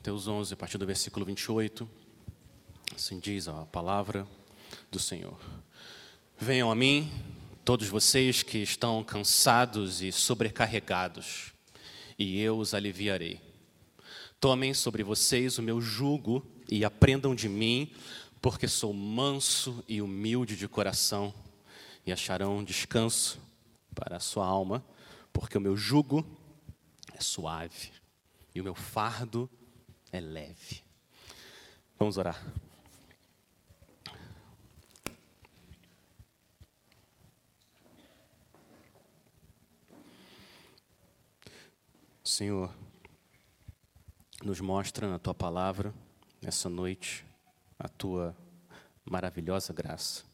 Mateus 11, a partir do versículo 28. Assim diz a palavra do Senhor. Venham a mim, todos vocês que estão cansados e sobrecarregados, e eu os aliviarei. Tomem sobre vocês o meu jugo e aprendam de mim, porque sou manso e humilde de coração, e acharão descanso para a sua alma, porque o meu jugo é suave e o meu fardo é leve. Vamos orar. Senhor, nos mostra na tua palavra, nessa noite, a tua maravilhosa graça,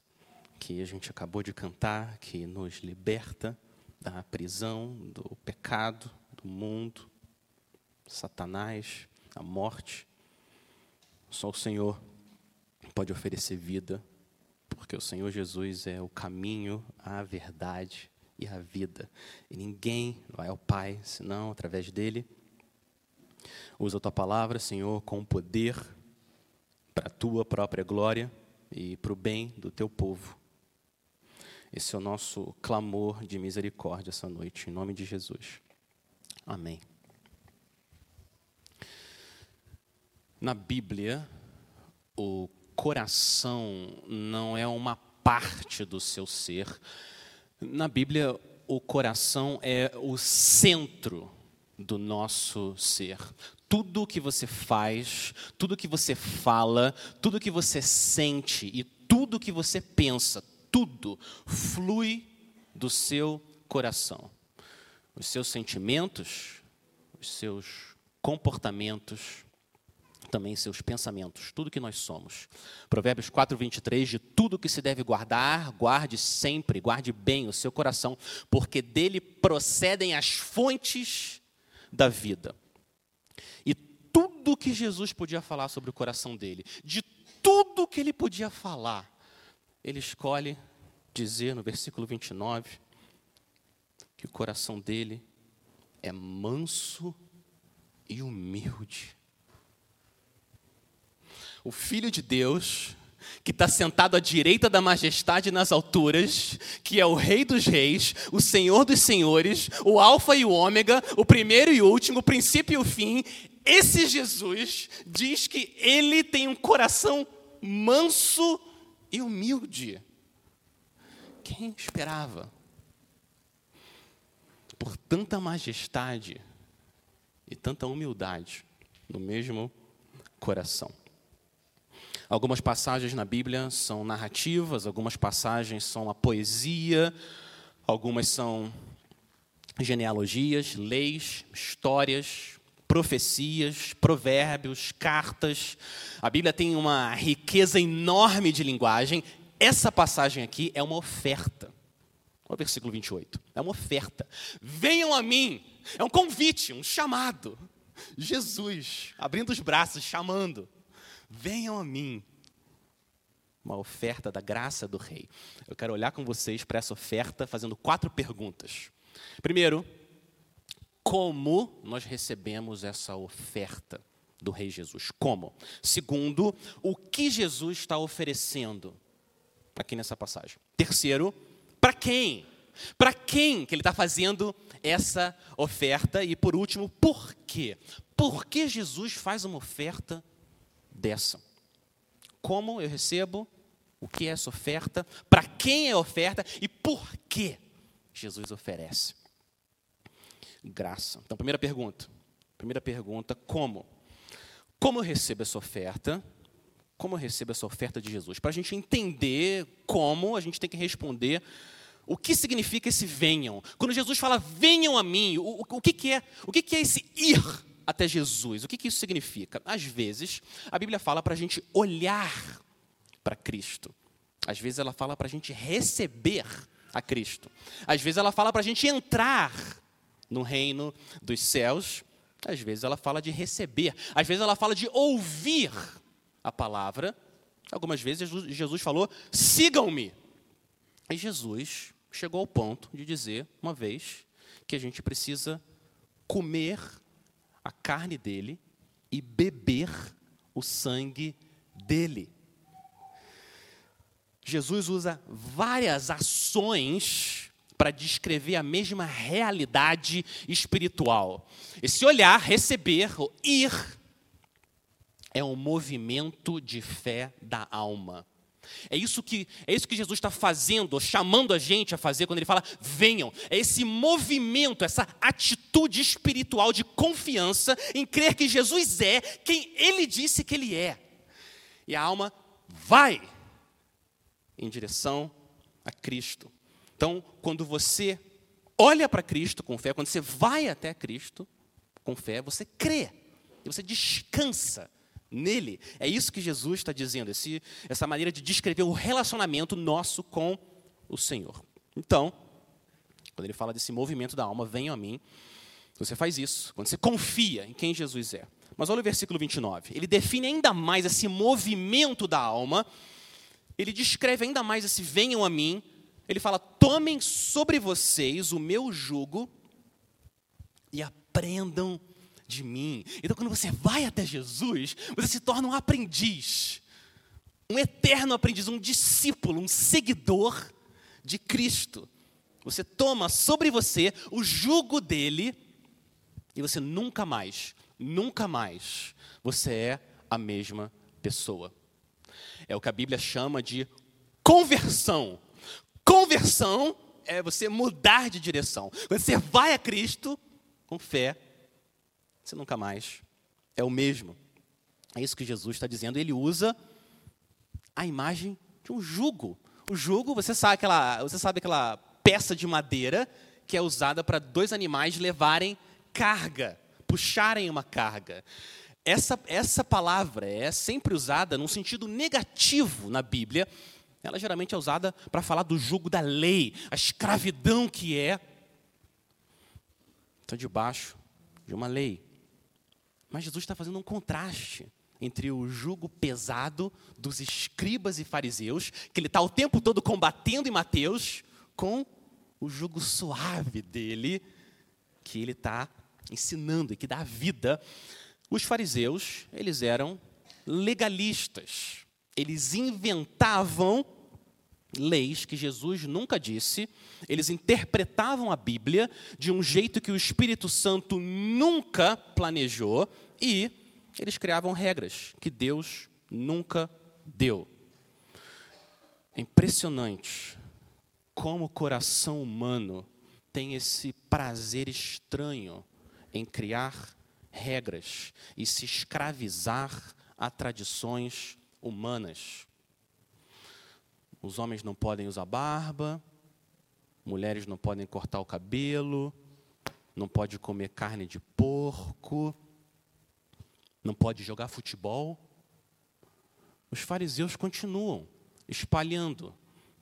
que a gente acabou de cantar, que nos liberta da prisão, do pecado, do mundo, Satanás, a morte. Só o Senhor pode oferecer vida, porque o Senhor Jesus é o caminho, a verdade e a vida. E ninguém vai ao Pai senão através dele. Usa a tua palavra, Senhor, com poder para a tua própria glória e para o bem do teu povo. Esse é o nosso clamor de misericórdia essa noite, em nome de Jesus. Amém. Na Bíblia, o coração não é uma parte do seu ser, na Bíblia, o coração é o centro do nosso ser. Tudo que você faz, tudo que você fala, tudo que você sente e tudo que você pensa, tudo flui do seu coração. Os seus sentimentos, os seus comportamentos, também seus pensamentos, tudo que nós somos. Provérbios 4, 23, de tudo que se deve guardar, guarde sempre, guarde bem o seu coração, porque dele procedem as fontes da vida. E tudo que Jesus podia falar sobre o coração dele, de tudo que ele podia falar, ele escolhe dizer no versículo 29 que o coração dele é manso e humilde o Filho de Deus, que está sentado à direita da majestade nas alturas, que é o Rei dos Reis, o Senhor dos Senhores, o Alfa e o Ômega, o primeiro e o último, o princípio e o fim. Esse Jesus diz que ele tem um coração manso e humilde. Quem esperava? Por tanta majestade e tanta humildade no mesmo coração. Algumas passagens na Bíblia são narrativas, algumas passagens são a poesia, algumas são genealogias, leis, histórias, profecias, provérbios, cartas. A Bíblia tem uma riqueza enorme de linguagem. Essa passagem aqui é uma oferta. Olha o versículo 28. É uma oferta. Venham a mim. É um convite, um chamado. Jesus abrindo os braços, chamando. Venham a mim. Uma oferta da graça do Rei. Eu quero olhar com vocês para essa oferta fazendo quatro perguntas. Primeiro, como nós recebemos essa oferta do Rei Jesus? Como? Segundo, o que Jesus está oferecendo aqui nessa passagem? Terceiro, para quem? Para quem que ele está fazendo essa oferta? E por último, por quê? Por que Jesus faz uma oferta dessa. Como eu recebo? O que é essa oferta? Para quem é oferta? E por que Jesus oferece? Graça. Então, primeira pergunta. Primeira pergunta: como? Como eu recebo essa oferta? Como eu recebo essa oferta de Jesus? Para a gente entender como, a gente tem que responder o que significa esse venham. Quando Jesus fala venham a mim, o, o, o que, que, é? O que, que é esse ir até Jesus. O que, que isso significa? Às vezes, a Bíblia fala para a gente olhar para Cristo. Às vezes, ela fala para a gente receber a Cristo. Às vezes, ela fala para a gente entrar no reino dos céus. Às vezes, ela fala de receber. Às vezes, ela fala de ouvir a palavra. Algumas vezes, Jesus falou: sigam-me. E Jesus chegou ao ponto de dizer, uma vez, que a gente precisa comer a carne dele e beber o sangue dele. Jesus usa várias ações para descrever a mesma realidade espiritual. Esse olhar, receber, ir, é um movimento de fé da alma. É isso que é isso que Jesus está fazendo, chamando a gente a fazer quando ele fala venham. É esse movimento, essa atitude espiritual de confiança em crer que Jesus é quem ele disse que ele é. E a alma vai em direção a Cristo. Então, quando você olha para Cristo com fé, quando você vai até Cristo com fé, você crê e você descansa nele. É isso que Jesus está dizendo, esse, essa maneira de descrever o relacionamento nosso com o Senhor. Então, quando ele fala desse movimento da alma, venham a mim, você faz isso, quando você confia em quem Jesus é. Mas olha o versículo 29. Ele define ainda mais esse movimento da alma, ele descreve ainda mais esse venham a mim, ele fala: tomem sobre vocês o meu jugo e aprendam de mim. Então, quando você vai até Jesus, você se torna um aprendiz, um eterno aprendiz, um discípulo, um seguidor de Cristo. Você toma sobre você o jugo dele e você nunca mais, nunca mais, você é a mesma pessoa. É o que a Bíblia chama de conversão. Conversão é você mudar de direção. Você vai a Cristo com fé, você nunca mais é o mesmo. É isso que Jesus está dizendo. Ele usa a imagem de um jugo. O jugo, você sabe aquela, você sabe aquela peça de madeira que é usada para dois animais levarem carga, puxarem uma carga. Essa, essa palavra é sempre usada num sentido negativo na Bíblia, ela geralmente é usada para falar do jugo da lei, a escravidão que é. Está debaixo de uma lei. Mas Jesus está fazendo um contraste entre o jugo pesado dos escribas e fariseus, que ele está o tempo todo combatendo em Mateus, com o jugo suave dele, que ele está ensinando e que dá vida. Os fariseus, eles eram legalistas. Eles inventavam leis que Jesus nunca disse, eles interpretavam a Bíblia de um jeito que o Espírito Santo nunca planejou e eles criavam regras que Deus nunca deu. É impressionante como o coração humano tem esse prazer estranho em criar regras e se escravizar a tradições humanas. Os homens não podem usar barba, mulheres não podem cortar o cabelo, não pode comer carne de porco, não pode jogar futebol. Os fariseus continuam espalhando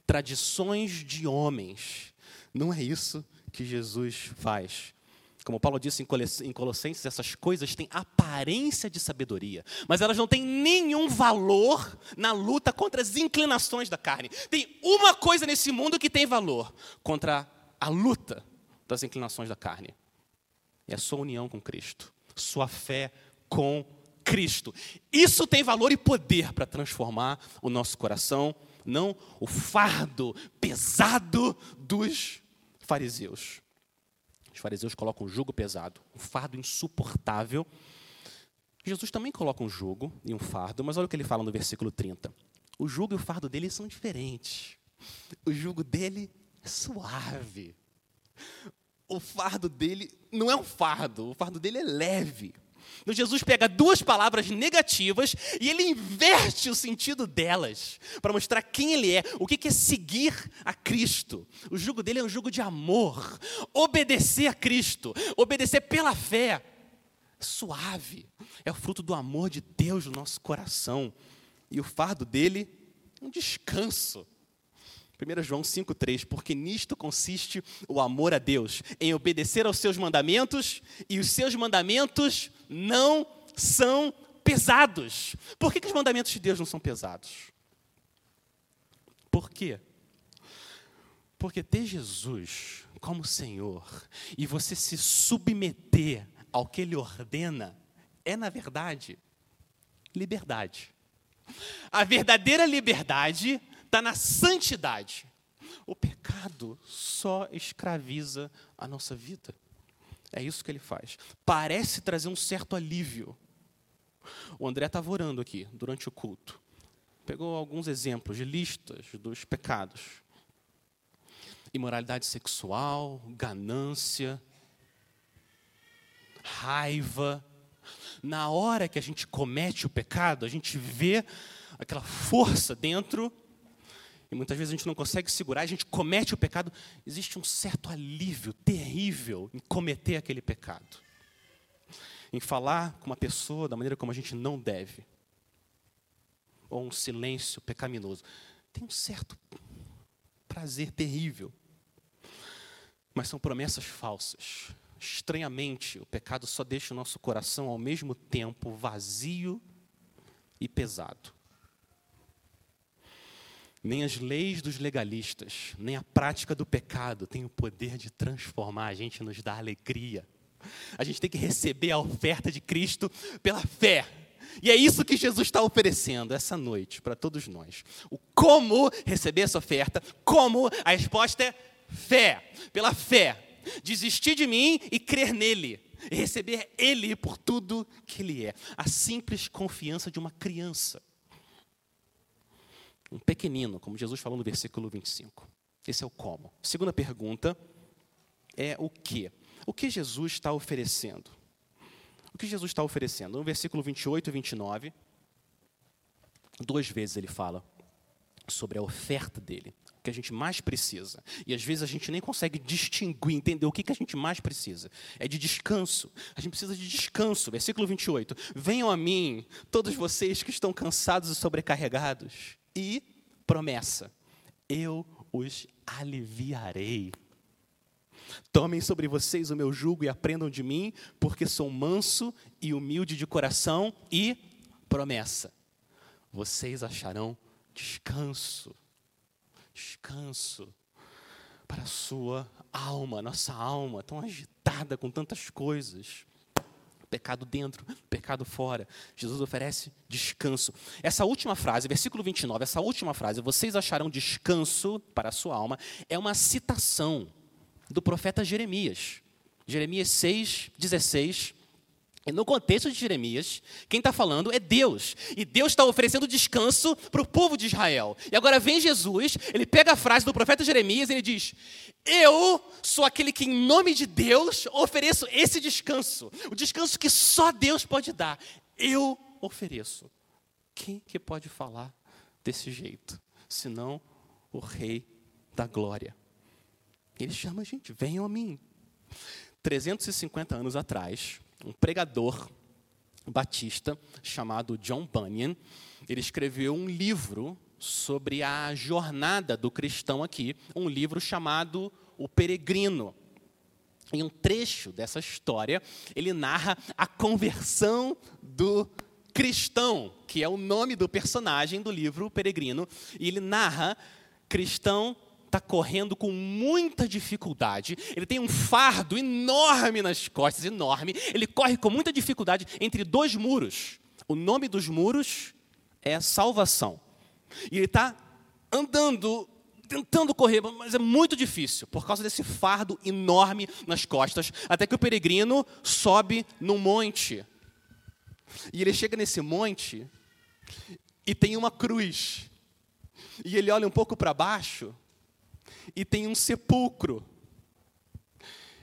tradições de homens. Não é isso que Jesus faz. Como Paulo disse em Colossenses, essas coisas têm aparência de sabedoria, mas elas não têm nenhum valor na luta contra as inclinações da carne. Tem uma coisa nesse mundo que tem valor contra a luta das inclinações da carne: é a sua união com Cristo, sua fé com Cristo. Isso tem valor e poder para transformar o nosso coração, não o fardo pesado dos fariseus. Os fariseus colocam um jugo pesado, um fardo insuportável. Jesus também coloca um jugo e um fardo, mas olha o que ele fala no versículo 30. O jugo e o fardo dele são diferentes. O jugo dele é suave. O fardo dele não é um fardo, o fardo dele é leve. Então, Jesus pega duas palavras negativas e ele inverte o sentido delas para mostrar quem ele é, o que é seguir a Cristo. O jugo dele é um jugo de amor, obedecer a Cristo, obedecer pela fé. Suave, é o fruto do amor de Deus no nosso coração. E o fardo dele, um descanso. 1 João 5,3, porque nisto consiste o amor a Deus, em obedecer aos seus mandamentos, e os seus mandamentos não são pesados. Por que, que os mandamentos de Deus não são pesados? Por quê? Porque ter Jesus como Senhor e você se submeter ao que Ele ordena é, na verdade, liberdade. A verdadeira liberdade está na santidade. O pecado só escraviza a nossa vida. É isso que ele faz. Parece trazer um certo alívio. O André estava orando aqui durante o culto. Pegou alguns exemplos de listas dos pecados: imoralidade sexual, ganância, raiva. Na hora que a gente comete o pecado, a gente vê aquela força dentro e muitas vezes a gente não consegue segurar, a gente comete o pecado, existe um certo alívio terrível em cometer aquele pecado. Em falar com uma pessoa da maneira como a gente não deve. Ou um silêncio pecaminoso. Tem um certo prazer terrível. Mas são promessas falsas. Estranhamente, o pecado só deixa o nosso coração ao mesmo tempo vazio e pesado. Nem as leis dos legalistas, nem a prática do pecado tem o poder de transformar a gente, nos dar alegria. A gente tem que receber a oferta de Cristo pela fé. E é isso que Jesus está oferecendo essa noite para todos nós. O como receber essa oferta, como a resposta é fé, pela fé. Desistir de mim e crer nele. E receber ele por tudo que ele é. A simples confiança de uma criança um pequenino, como Jesus falou no versículo 25. Esse é o como. Segunda pergunta é o que? O que Jesus está oferecendo? O que Jesus está oferecendo? No versículo 28 e 29, duas vezes ele fala sobre a oferta dele, o que a gente mais precisa. E às vezes a gente nem consegue distinguir, entender o que, que a gente mais precisa. É de descanso. A gente precisa de descanso. Versículo 28. Venham a mim, todos vocês que estão cansados e sobrecarregados, e promessa: eu os aliviarei. Tomem sobre vocês o meu jugo e aprendam de mim, porque sou manso e humilde de coração e promessa. Vocês acharão descanso. Descanso para a sua alma, nossa alma tão agitada com tantas coisas pecado dentro, pecado fora. Jesus oferece descanso. Essa última frase, versículo 29, essa última frase, vocês acharão descanso para a sua alma, é uma citação do profeta Jeremias. Jeremias 6, 16 e no contexto de Jeremias, quem está falando é Deus. E Deus está oferecendo descanso para o povo de Israel. E agora vem Jesus, ele pega a frase do profeta Jeremias e ele diz: Eu sou aquele que, em nome de Deus, ofereço esse descanso. O descanso que só Deus pode dar. Eu ofereço. Quem que pode falar desse jeito? Senão o Rei da Glória. Ele chama a gente: venham a mim. 350 anos atrás, um pregador batista chamado John Bunyan. Ele escreveu um livro sobre a jornada do cristão aqui, um livro chamado O Peregrino. Em um trecho dessa história, ele narra a conversão do cristão, que é o nome do personagem do livro O Peregrino, e ele narra cristão está correndo com muita dificuldade, ele tem um fardo enorme nas costas, enorme, ele corre com muita dificuldade entre dois muros. O nome dos muros é salvação. E ele está andando, tentando correr, mas é muito difícil, por causa desse fardo enorme nas costas, até que o peregrino sobe num monte. E ele chega nesse monte e tem uma cruz. E ele olha um pouco para baixo e tem um sepulcro.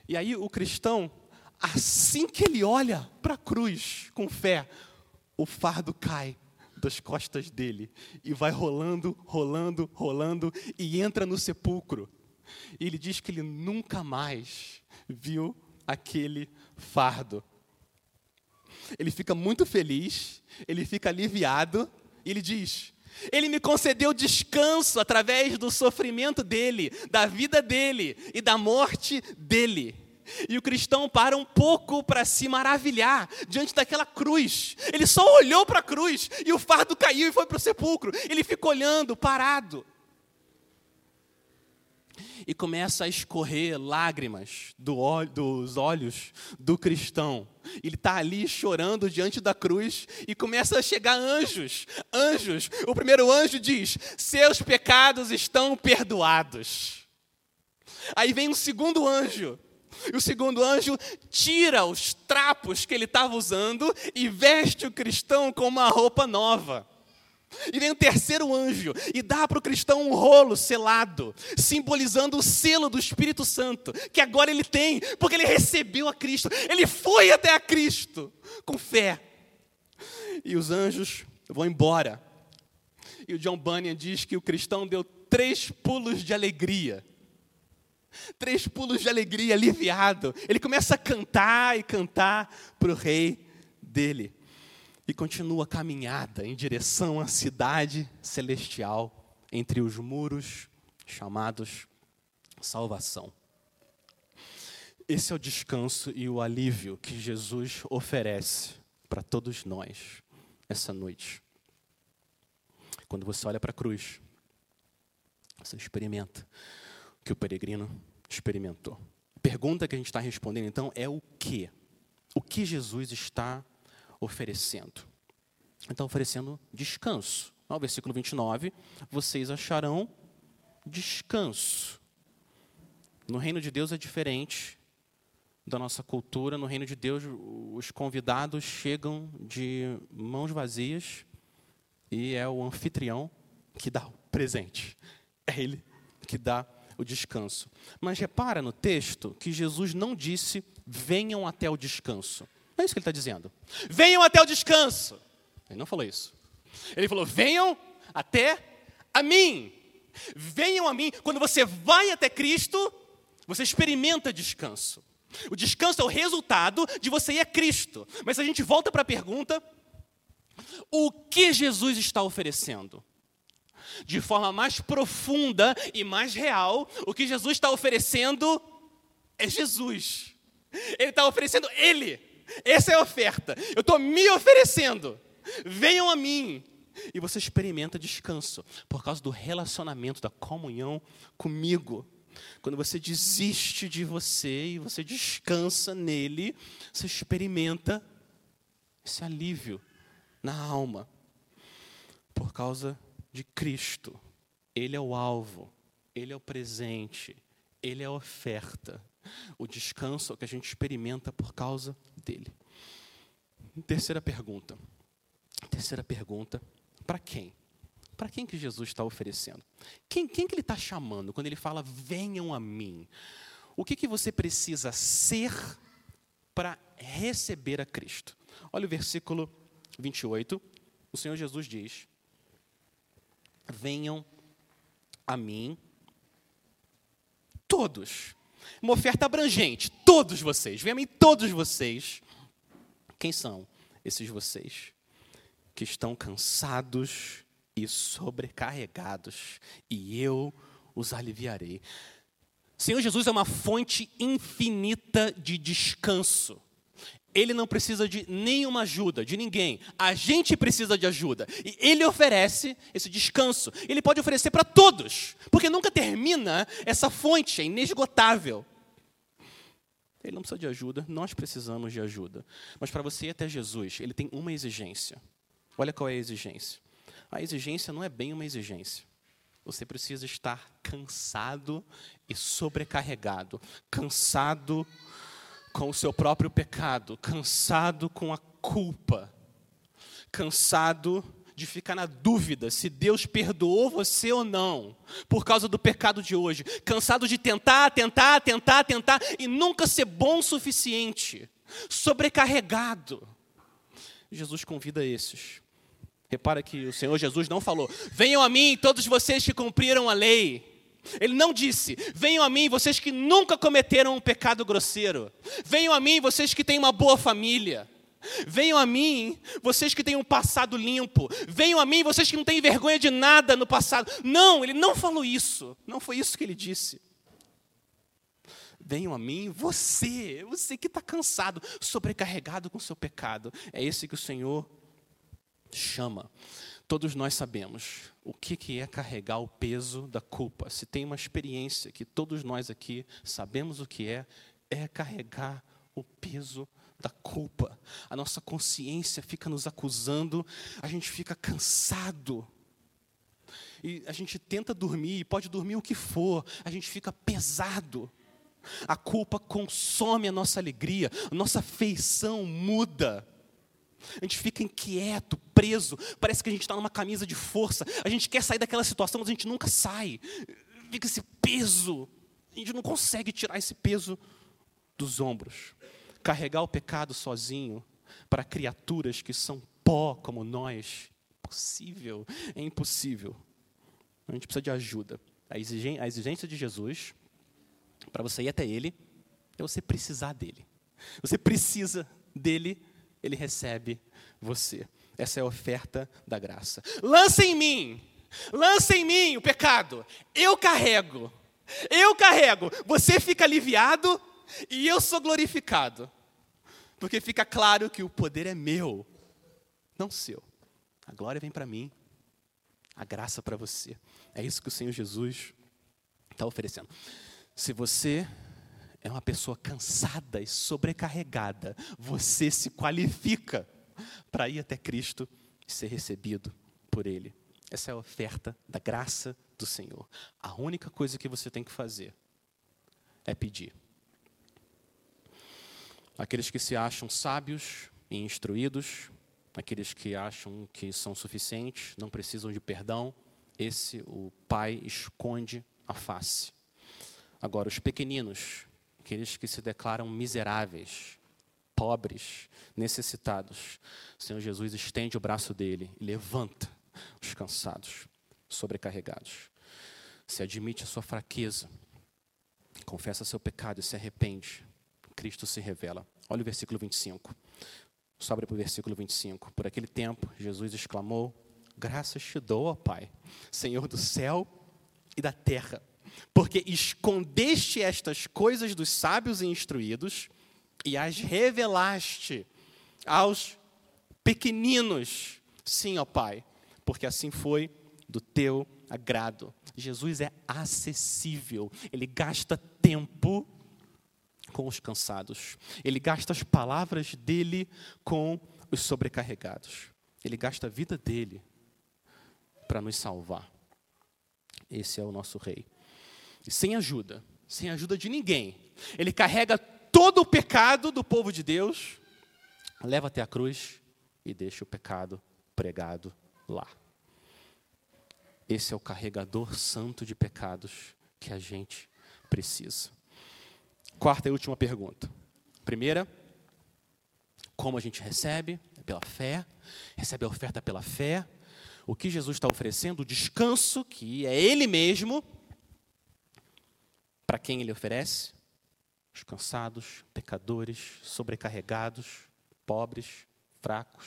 E aí o cristão, assim que ele olha para a cruz com fé, o fardo cai das costas dele e vai rolando, rolando, rolando e entra no sepulcro. E ele diz que ele nunca mais viu aquele fardo. Ele fica muito feliz, ele fica aliviado, e ele diz: ele me concedeu descanso através do sofrimento dele, da vida dele e da morte dele. E o cristão para um pouco para se maravilhar diante daquela cruz. Ele só olhou para a cruz e o fardo caiu e foi para o sepulcro. Ele fica olhando, parado. E começa a escorrer lágrimas do dos olhos do cristão. Ele está ali chorando diante da cruz e começa a chegar anjos. Anjos. O primeiro anjo diz: Seus pecados estão perdoados. Aí vem um segundo anjo. E o segundo anjo tira os trapos que ele estava usando e veste o cristão com uma roupa nova. E vem o terceiro anjo e dá para o cristão um rolo selado, simbolizando o selo do Espírito Santo, que agora ele tem, porque ele recebeu a Cristo, ele foi até a Cristo com fé. E os anjos vão embora. E o John Bunyan diz que o cristão deu três pulos de alegria. Três pulos de alegria, aliviado. Ele começa a cantar e cantar para o rei dele e continua a caminhada em direção à cidade celestial entre os muros chamados salvação. Esse é o descanso e o alívio que Jesus oferece para todos nós essa noite. Quando você olha para a cruz, você experimenta o que o peregrino experimentou. A pergunta que a gente está respondendo então é o que? O que Jesus está oferecendo. Então, oferecendo descanso. No versículo 29, vocês acharão descanso. No reino de Deus é diferente da nossa cultura. No reino de Deus, os convidados chegam de mãos vazias e é o anfitrião que dá o presente. É ele que dá o descanso. Mas repara no texto que Jesus não disse: venham até o descanso. É isso que ele está dizendo. Venham até o descanso. Ele não falou isso. Ele falou: venham até a mim. Venham a mim. Quando você vai até Cristo, você experimenta descanso. O descanso é o resultado de você ir a Cristo. Mas se a gente volta para a pergunta, o que Jesus está oferecendo? De forma mais profunda e mais real, o que Jesus está oferecendo é Jesus. Ele está oferecendo Ele. Essa é a oferta. Eu estou me oferecendo. Venham a mim. E você experimenta descanso por causa do relacionamento, da comunhão comigo. Quando você desiste de você e você descansa nele, você experimenta esse alívio na alma. Por causa de Cristo. Ele é o alvo, ele é o presente, ele é a oferta. O descanso que a gente experimenta por causa dele. Terceira pergunta. Terceira pergunta: para quem? Para quem que Jesus está oferecendo? Quem, quem que ele está chamando quando ele fala venham a mim? O que, que você precisa ser para receber a Cristo? Olha o versículo 28. O Senhor Jesus diz: Venham a mim todos uma oferta abrangente. Todos vocês, venham mim todos vocês. Quem são esses vocês? Que estão cansados e sobrecarregados, e eu os aliviarei. Senhor Jesus é uma fonte infinita de descanso. Ele não precisa de nenhuma ajuda, de ninguém. A gente precisa de ajuda. E ele oferece esse descanso. Ele pode oferecer para todos, porque nunca termina essa fonte, é inesgotável. Ele não precisa de ajuda, nós precisamos de ajuda. Mas para você ir até Jesus, ele tem uma exigência. Olha qual é a exigência. A exigência não é bem uma exigência. Você precisa estar cansado e sobrecarregado. Cansado com o seu próprio pecado, cansado com a culpa, cansado de ficar na dúvida se Deus perdoou você ou não, por causa do pecado de hoje, cansado de tentar, tentar, tentar, tentar e nunca ser bom o suficiente, sobrecarregado. Jesus convida esses. Repara que o Senhor Jesus não falou: venham a mim todos vocês que cumpriram a lei. Ele não disse: venham a mim vocês que nunca cometeram um pecado grosseiro. Venham a mim vocês que têm uma boa família. Venham a mim vocês que têm um passado limpo. Venham a mim vocês que não têm vergonha de nada no passado. Não, ele não falou isso. Não foi isso que ele disse. Venham a mim, você, você que está cansado, sobrecarregado com seu pecado. É esse que o Senhor chama. Todos nós sabemos o que é carregar o peso da culpa. Se tem uma experiência que todos nós aqui sabemos o que é, é carregar o peso da culpa. A nossa consciência fica nos acusando, a gente fica cansado. E a gente tenta dormir, pode dormir o que for, a gente fica pesado. A culpa consome a nossa alegria, a nossa feição muda. A gente fica inquieto, preso, parece que a gente está numa camisa de força. A gente quer sair daquela situação, mas a gente nunca sai. Fica esse peso. A gente não consegue tirar esse peso dos ombros. Carregar o pecado sozinho para criaturas que são pó como nós, impossível, é impossível. A gente precisa de ajuda. A exigência de Jesus, para você ir até Ele, é você precisar dele. Você precisa dele, Ele recebe você. Essa é a oferta da graça. Lança em mim, lança em mim o pecado. Eu carrego, eu carrego. Você fica aliviado e eu sou glorificado. Porque fica claro que o poder é meu, não seu. A glória vem para mim, a graça para você. É isso que o Senhor Jesus está oferecendo. Se você é uma pessoa cansada e sobrecarregada, você se qualifica para ir até Cristo e ser recebido por Ele. Essa é a oferta da graça do Senhor. A única coisa que você tem que fazer é pedir. Aqueles que se acham sábios e instruídos, aqueles que acham que são suficientes, não precisam de perdão, esse o Pai esconde a face. Agora, os pequeninos, aqueles que se declaram miseráveis, pobres, necessitados, o Senhor Jesus estende o braço dele e levanta os cansados, sobrecarregados. Se admite a sua fraqueza, confessa seu pecado e se arrepende, Cristo se revela. Olha o versículo 25. Sobe para o versículo 25. Por aquele tempo, Jesus exclamou: Graças te dou, ó Pai, Senhor do céu e da terra, porque escondeste estas coisas dos sábios e instruídos e as revelaste aos pequeninos. Sim, ó Pai, porque assim foi do teu agrado. Jesus é acessível, ele gasta tempo com os cansados, ele gasta as palavras dele com os sobrecarregados, ele gasta a vida dele para nos salvar. Esse é o nosso Rei. Sem ajuda, sem ajuda de ninguém, ele carrega todo o pecado do povo de Deus, leva até a cruz e deixa o pecado pregado lá. Esse é o carregador santo de pecados que a gente precisa. Quarta e última pergunta. Primeira, como a gente recebe? É pela fé. Recebe a oferta pela fé. O que Jesus está oferecendo? O descanso, que é Ele mesmo. Para quem Ele oferece? Os cansados, pecadores, sobrecarregados, pobres, fracos.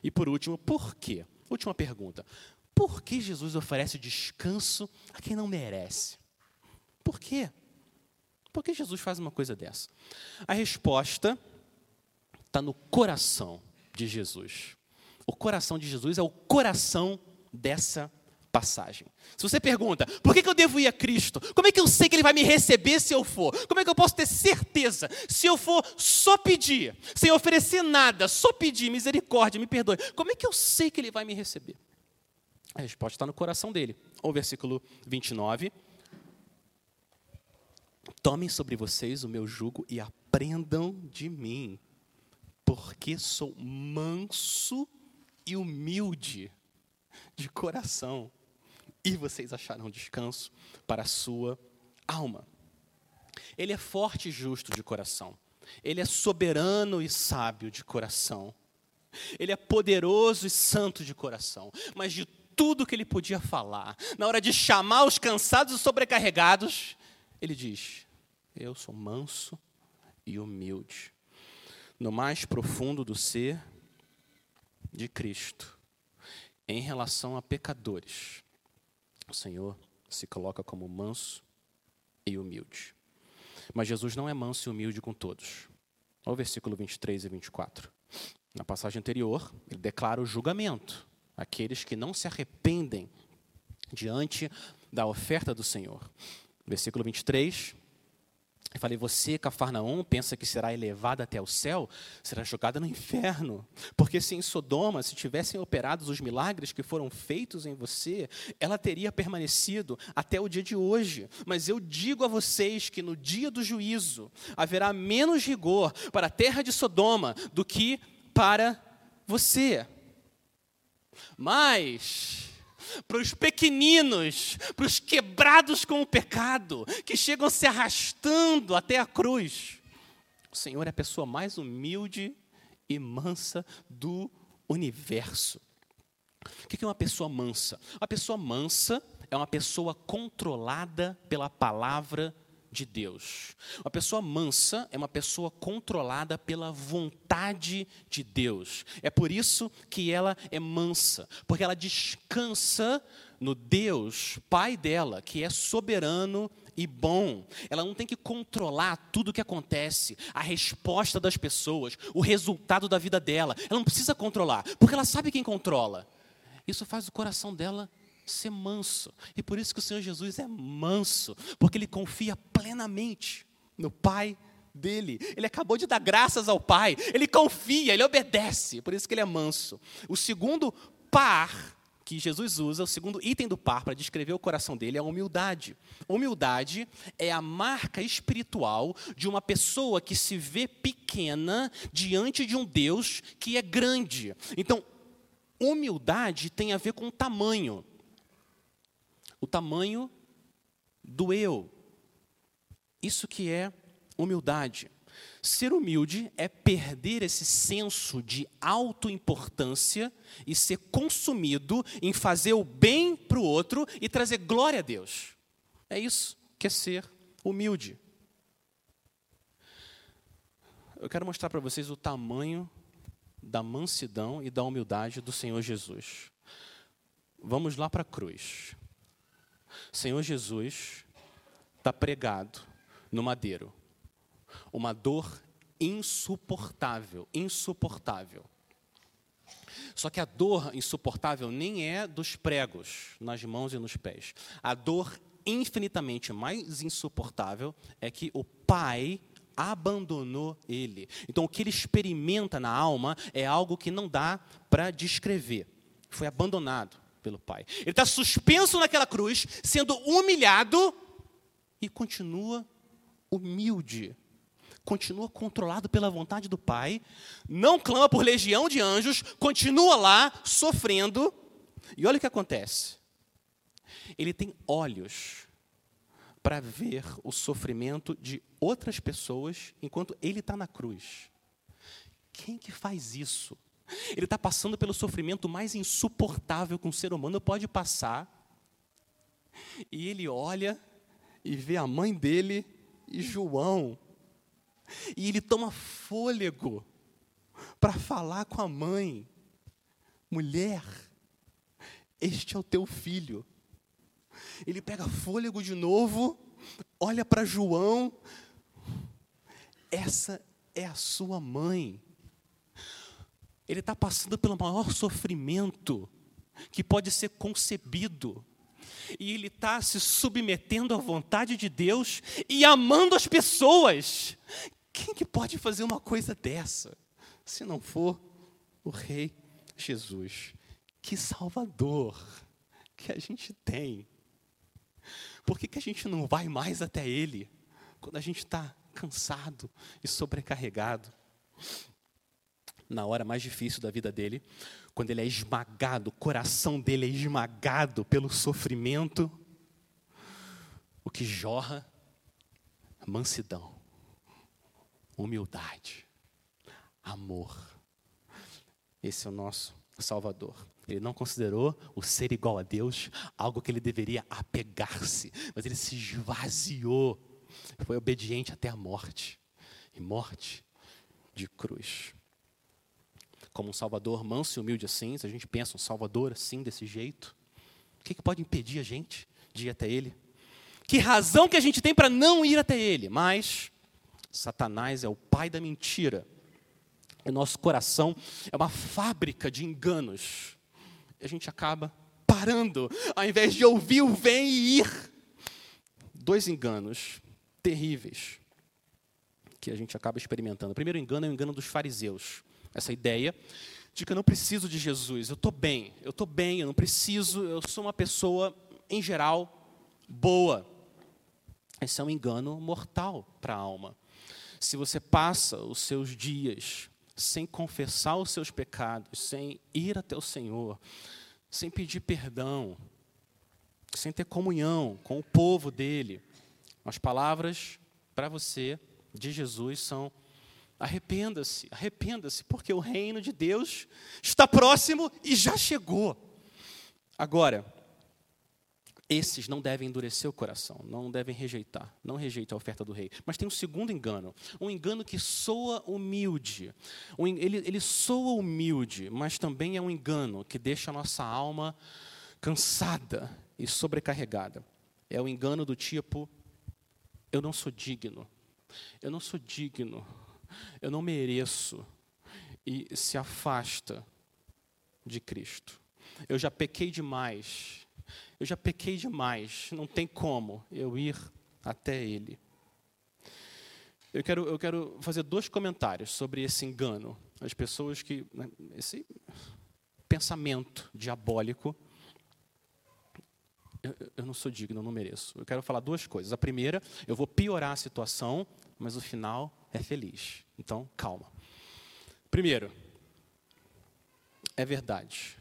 E por último, por quê? Última pergunta. Por que Jesus oferece descanso a quem não merece? Por quê? Por que Jesus faz uma coisa dessa? A resposta está no coração de Jesus. O coração de Jesus é o coração dessa passagem. Se você pergunta, por que, eu devo ir a Cristo? Como é que eu sei que Ele vai me receber se eu for? Como é que eu posso ter certeza? Se eu for só pedir, sem oferecer nada, só pedir misericórdia, me perdoe, como é que eu sei que Ele vai me receber? A resposta está no coração dele. O versículo 29. Tomem sobre vocês o meu jugo e aprendam de mim, porque sou manso e humilde de coração, e vocês acharão descanso para a sua alma. Ele é forte e justo de coração. Ele é soberano e sábio de coração. Ele é poderoso e santo de coração. Mas de tudo que ele podia falar, na hora de chamar os cansados e sobrecarregados, ele diz: Eu sou manso e humilde. No mais profundo do ser de Cristo, em relação a pecadores, o Senhor se coloca como manso e humilde. Mas Jesus não é manso e humilde com todos. Olha o versículo 23 e 24. Na passagem anterior, ele declara o julgamento aqueles que não se arrependem diante da oferta do Senhor. Versículo 23. Eu falei, você, Cafarnaum, pensa que será elevada até o céu? Será jogada no inferno. Porque se em Sodoma se tivessem operado os milagres que foram feitos em você, ela teria permanecido até o dia de hoje. Mas eu digo a vocês que no dia do juízo haverá menos rigor para a terra de Sodoma do que para você. Mas para os pequeninos, para os quebrados com o pecado, que chegam se arrastando até a cruz. O Senhor é a pessoa mais humilde e mansa do universo. O que é uma pessoa mansa? Uma pessoa mansa é uma pessoa controlada pela palavra de Deus. Uma pessoa mansa é uma pessoa controlada pela vontade de Deus. É por isso que ela é mansa, porque ela descansa no Deus, Pai dela, que é soberano e bom. Ela não tem que controlar tudo o que acontece, a resposta das pessoas, o resultado da vida dela. Ela não precisa controlar, porque ela sabe quem controla. Isso faz o coração dela ser manso. E por isso que o Senhor Jesus é manso, porque ele confia plenamente no Pai dele. Ele acabou de dar graças ao Pai. Ele confia, ele obedece. Por isso que ele é manso. O segundo par que Jesus usa, o segundo item do par para descrever o coração dele é a humildade. Humildade é a marca espiritual de uma pessoa que se vê pequena diante de um Deus que é grande. Então, humildade tem a ver com tamanho o tamanho do eu. Isso que é humildade. Ser humilde é perder esse senso de autoimportância e ser consumido em fazer o bem para o outro e trazer glória a Deus. É isso que é ser humilde. Eu quero mostrar para vocês o tamanho da mansidão e da humildade do Senhor Jesus. Vamos lá para a cruz. Senhor Jesus está pregado no madeiro. Uma dor insuportável, insuportável. Só que a dor insuportável nem é dos pregos nas mãos e nos pés. A dor infinitamente mais insuportável é que o Pai abandonou ele. Então, o que ele experimenta na alma é algo que não dá para descrever. Foi abandonado pelo Pai. Ele está suspenso naquela cruz, sendo humilhado e continua humilde. Continua controlado pela vontade do Pai, não clama por legião de anjos, continua lá sofrendo. E olha o que acontece. Ele tem olhos para ver o sofrimento de outras pessoas enquanto ele está na cruz. Quem que faz isso? Ele está passando pelo sofrimento mais insuportável que um ser humano pode passar. E ele olha e vê a mãe dele e João. E ele toma fôlego para falar com a mãe: mulher, este é o teu filho. Ele pega fôlego de novo, olha para João, essa é a sua mãe ele está passando pelo maior sofrimento que pode ser concebido. E ele está se submetendo à vontade de Deus e amando as pessoas. Quem que pode fazer uma coisa dessa? Se não for o Rei Jesus. Que Salvador que a gente tem. Por que, que a gente não vai mais até Ele quando a gente está cansado e sobrecarregado? Na hora mais difícil da vida dele, quando ele é esmagado, o coração dele é esmagado pelo sofrimento, o que jorra? Mansidão, humildade, amor. Esse é o nosso Salvador. Ele não considerou o ser igual a Deus algo que ele deveria apegar-se, mas ele se esvaziou, foi obediente até a morte e morte de cruz como um Salvador manso e humilde assim, se a gente pensa um Salvador assim, desse jeito, o que, que pode impedir a gente de ir até Ele? Que razão que a gente tem para não ir até Ele? Mas Satanás é o pai da mentira. O nosso coração é uma fábrica de enganos. a gente acaba parando, ao invés de ouvir o vem e ir. Dois enganos terríveis que a gente acaba experimentando. O primeiro engano é o engano dos fariseus. Essa ideia de que eu não preciso de Jesus, eu estou bem, eu estou bem, eu não preciso, eu sou uma pessoa, em geral, boa. Esse é um engano mortal para a alma. Se você passa os seus dias sem confessar os seus pecados, sem ir até o Senhor, sem pedir perdão, sem ter comunhão com o povo dele, as palavras para você de Jesus são Arrependa-se, arrependa-se, porque o reino de Deus está próximo e já chegou. Agora, esses não devem endurecer o coração, não devem rejeitar, não rejeite a oferta do rei. Mas tem um segundo engano, um engano que soa humilde. Ele, ele soa humilde, mas também é um engano que deixa a nossa alma cansada e sobrecarregada. É o engano do tipo: eu não sou digno, eu não sou digno eu não mereço, e se afasta de Cristo. Eu já pequei demais, eu já pequei demais, não tem como eu ir até Ele. Eu quero, eu quero fazer dois comentários sobre esse engano. As pessoas que. Né, esse pensamento diabólico. Eu, eu, não sou digno, eu não mereço. Eu quero falar duas coisas. A primeira, eu vou piorar a situação, mas o final é feliz. Então, calma. Primeiro, é verdade.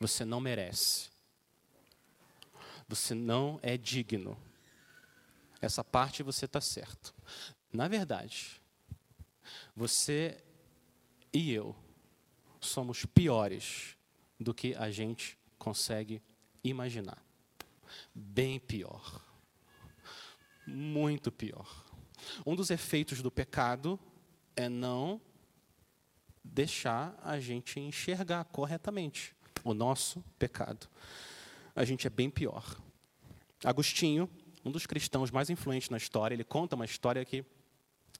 Você não merece. Você não é digno. Essa parte você está certo. Na verdade, você e eu somos piores do que a gente consegue imaginar. Bem pior. Muito pior. Um dos efeitos do pecado é não deixar a gente enxergar corretamente o nosso pecado. A gente é bem pior. Agostinho, um dos cristãos mais influentes na história, ele conta uma história que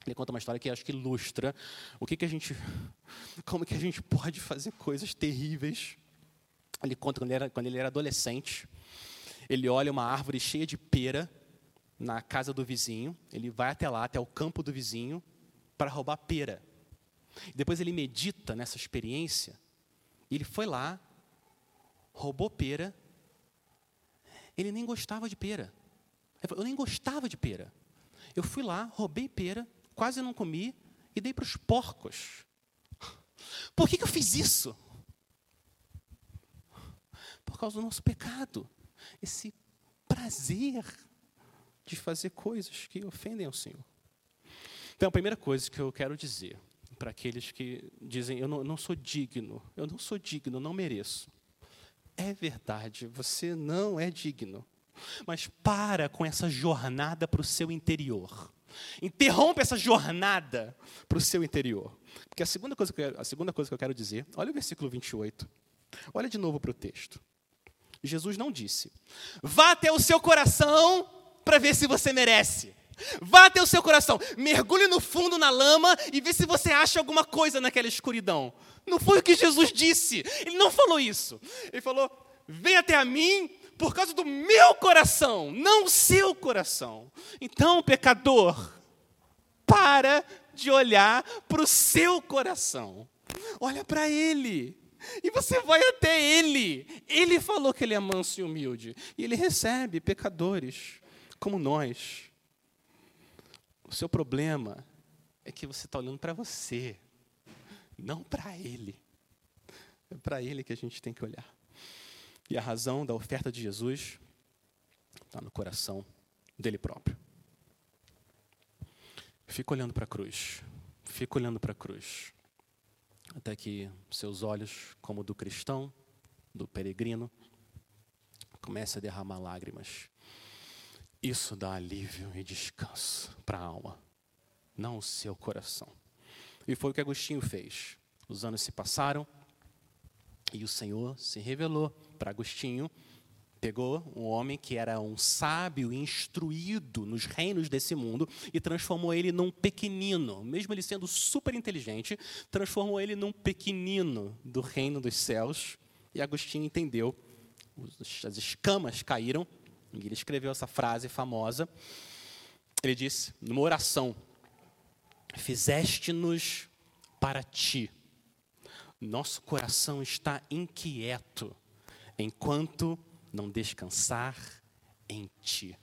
ele conta uma história que acho que ilustra o que, que a gente, como que a gente pode fazer coisas terríveis. Ele conta quando ele, era, quando ele era adolescente, ele olha uma árvore cheia de pera na casa do vizinho, ele vai até lá, até o campo do vizinho, para roubar pera. Depois ele medita nessa experiência, e ele foi lá, roubou pera, ele nem gostava de pera. Eu nem gostava de pera. Eu fui lá, roubei pera, quase não comi e dei para os porcos. Por que, que eu fiz isso? Por causa do nosso pecado. Esse prazer de fazer coisas que ofendem ao Senhor. Então, a primeira coisa que eu quero dizer para aqueles que dizem: eu não, não sou digno, eu não sou digno, não mereço. É verdade, você não é digno. Mas para com essa jornada para o seu interior. Interrompa essa jornada para o seu interior. Porque a segunda, coisa que eu, a segunda coisa que eu quero dizer, olha o versículo 28. Olha de novo para o texto. Jesus não disse: vá até o seu coração para ver se você merece. Vá até o seu coração, mergulhe no fundo na lama e vê se você acha alguma coisa naquela escuridão. Não foi o que Jesus disse. Ele não falou isso. Ele falou: vem até a mim por causa do meu coração, não o seu coração. Então, pecador, para de olhar para o seu coração. Olha para ele. E você vai até ele. Ele falou que ele é manso e humilde. E ele recebe pecadores como nós. O seu problema é que você está olhando para você, não para Ele. É para Ele que a gente tem que olhar. E a razão da oferta de Jesus está no coração dele próprio. Fica olhando para a cruz. Fica olhando para a cruz. Até que seus olhos, como do cristão, do peregrino, comecem a derramar lágrimas. Isso dá alívio e descanso para a alma, não o seu coração. E foi o que Agostinho fez. Os anos se passaram e o Senhor se revelou para Agostinho. Pegou um homem que era um sábio instruído nos reinos desse mundo e transformou ele num pequenino, mesmo ele sendo super inteligente, transformou ele num pequenino do reino dos céus E Agostinho entendeu, as escamas caíram, e ele escreveu essa frase famosa. Ele disse, numa oração: Fizeste-nos para ti. Nosso coração está inquieto enquanto não descansar em ti.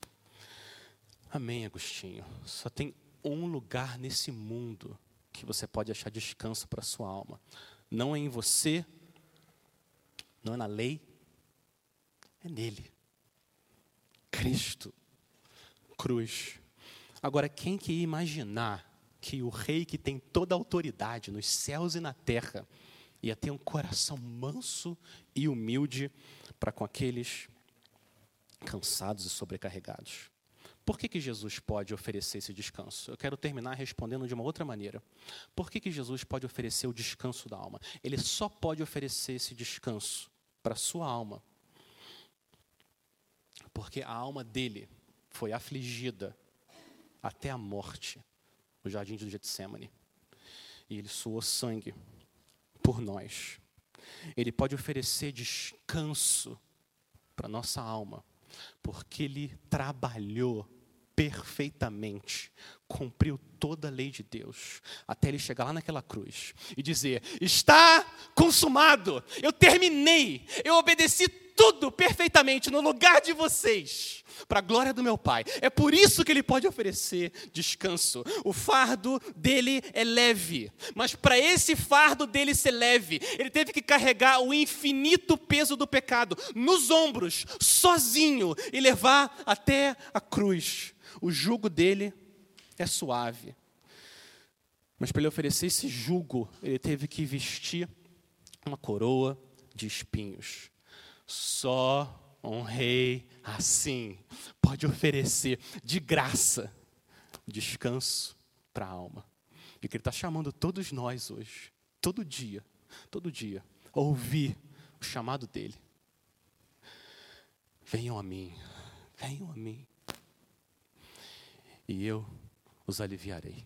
Amém, Agostinho. Só tem um lugar nesse mundo que você pode achar descanso para sua alma. Não é em você, não é na lei, é nele. Cristo, cruz. Agora, quem que ia imaginar que o rei que tem toda a autoridade nos céus e na terra ia ter um coração manso e humilde para com aqueles cansados e sobrecarregados? Por que, que Jesus pode oferecer esse descanso? Eu quero terminar respondendo de uma outra maneira. Por que, que Jesus pode oferecer o descanso da alma? Ele só pode oferecer esse descanso para a sua alma, porque a alma dele foi afligida até a morte no jardim do Getsemane. E ele suou sangue por nós. Ele pode oferecer descanso para nossa alma, porque ele trabalhou perfeitamente, cumpriu toda a lei de Deus, até ele chegar lá naquela cruz e dizer: Está consumado, eu terminei, eu obedeci tudo perfeitamente no lugar de vocês, para a glória do meu Pai. É por isso que Ele pode oferecer descanso. O fardo dele é leve, mas para esse fardo dele ser leve, Ele teve que carregar o infinito peso do pecado nos ombros, sozinho, e levar até a cruz. O jugo dele é suave. Mas para ele oferecer esse jugo, ele teve que vestir uma coroa de espinhos. Só um rei assim pode oferecer de graça descanso para a alma. E que ele está chamando todos nós hoje, todo dia, todo dia, a ouvir o chamado dele. Venham a mim, venham a mim, e eu os aliviarei.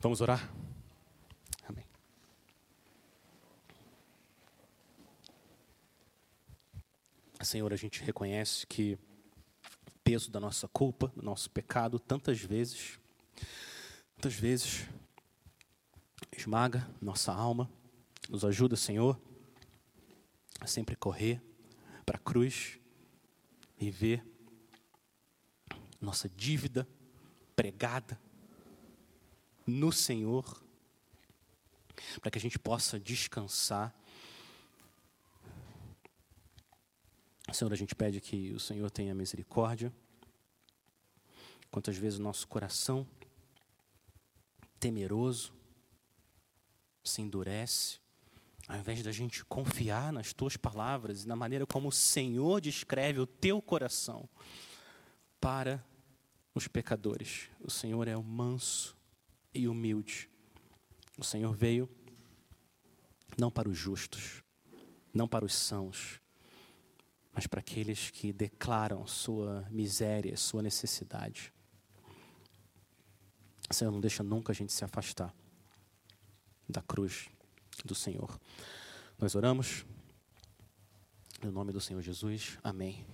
Vamos orar? Senhor, a gente reconhece que o peso da nossa culpa, do nosso pecado, tantas vezes, tantas vezes, esmaga nossa alma. Nos ajuda, Senhor, a sempre correr para a cruz e ver nossa dívida pregada no Senhor, para que a gente possa descansar Senhor, a gente pede que o Senhor tenha misericórdia. Quantas vezes o nosso coração temeroso se endurece, ao invés da gente confiar nas tuas palavras e na maneira como o Senhor descreve o teu coração para os pecadores. O Senhor é o manso e humilde. O Senhor veio não para os justos, não para os sãos, mas para aqueles que declaram sua miséria, sua necessidade. Senhor, não deixa nunca a gente se afastar da cruz do Senhor. Nós oramos. No nome do Senhor Jesus. Amém.